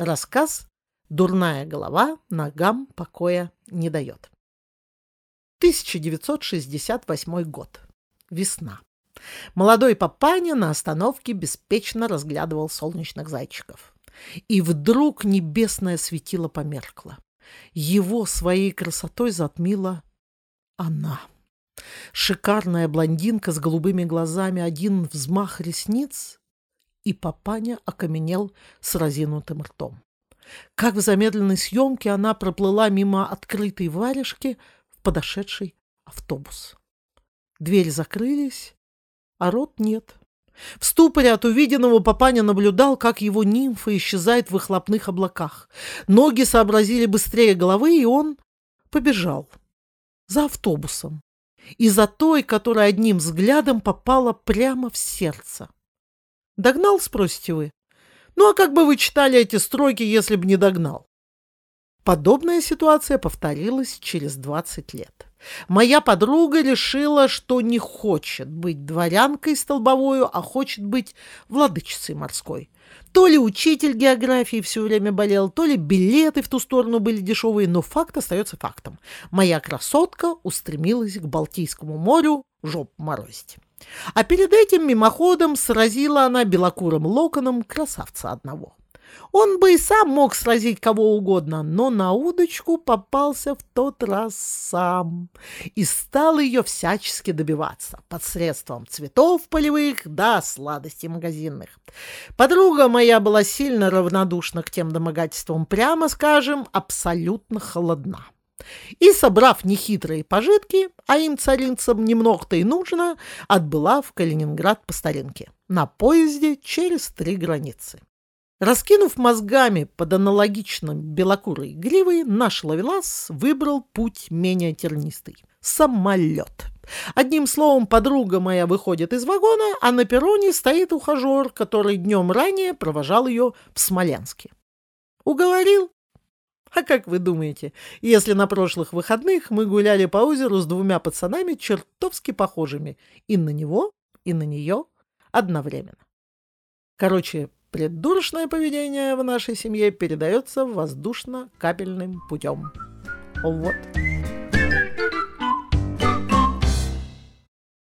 Рассказ «Дурная голова ногам покоя не дает». 1968 год. Весна. Молодой папаня на остановке беспечно разглядывал солнечных зайчиков. И вдруг небесное светило померкло. Его своей красотой затмила она. Шикарная блондинка с голубыми глазами, один взмах ресниц, и папаня окаменел с разинутым ртом. Как в замедленной съемке она проплыла мимо открытой варежки в подошедший автобус. Двери закрылись, а рот нет. В ступоре от увиденного папаня наблюдал, как его нимфа исчезает в выхлопных облаках. Ноги сообразили быстрее головы, и он побежал за автобусом и за той, которая одним взглядом попала прямо в сердце. Догнал, спросите вы? Ну а как бы вы читали эти строки, если бы не догнал? Подобная ситуация повторилась через 20 лет. Моя подруга решила, что не хочет быть дворянкой столбовою, а хочет быть владычицей морской. То ли учитель географии все время болел, то ли билеты в ту сторону были дешевые, но факт остается фактом. Моя красотка устремилась к Балтийскому морю жоп морозить. А перед этим мимоходом сразила она белокурым локоном красавца одного. Он бы и сам мог сразить кого угодно, но на удочку попался в тот раз сам и стал ее всячески добиваться посредством цветов полевых да сладостей магазинных. Подруга моя была сильно равнодушна к тем домогательствам, прямо скажем, абсолютно холодна. И, собрав нехитрые пожитки, а им царинцам немного-то и нужно, отбыла в Калининград по старинке на поезде через три границы. Раскинув мозгами под аналогичным белокурой гривой, наш ловелас выбрал путь менее тернистый — самолет. Одним словом, подруга моя выходит из вагона, а на перроне стоит ухажер, который днем ранее провожал ее в Смоленске. Уговорил? А как вы думаете, если на прошлых выходных мы гуляли по озеру с двумя пацанами чертовски похожими и на него, и на нее одновременно? Короче, Придурочное поведение в нашей семье передается воздушно-капельным путем. Вот.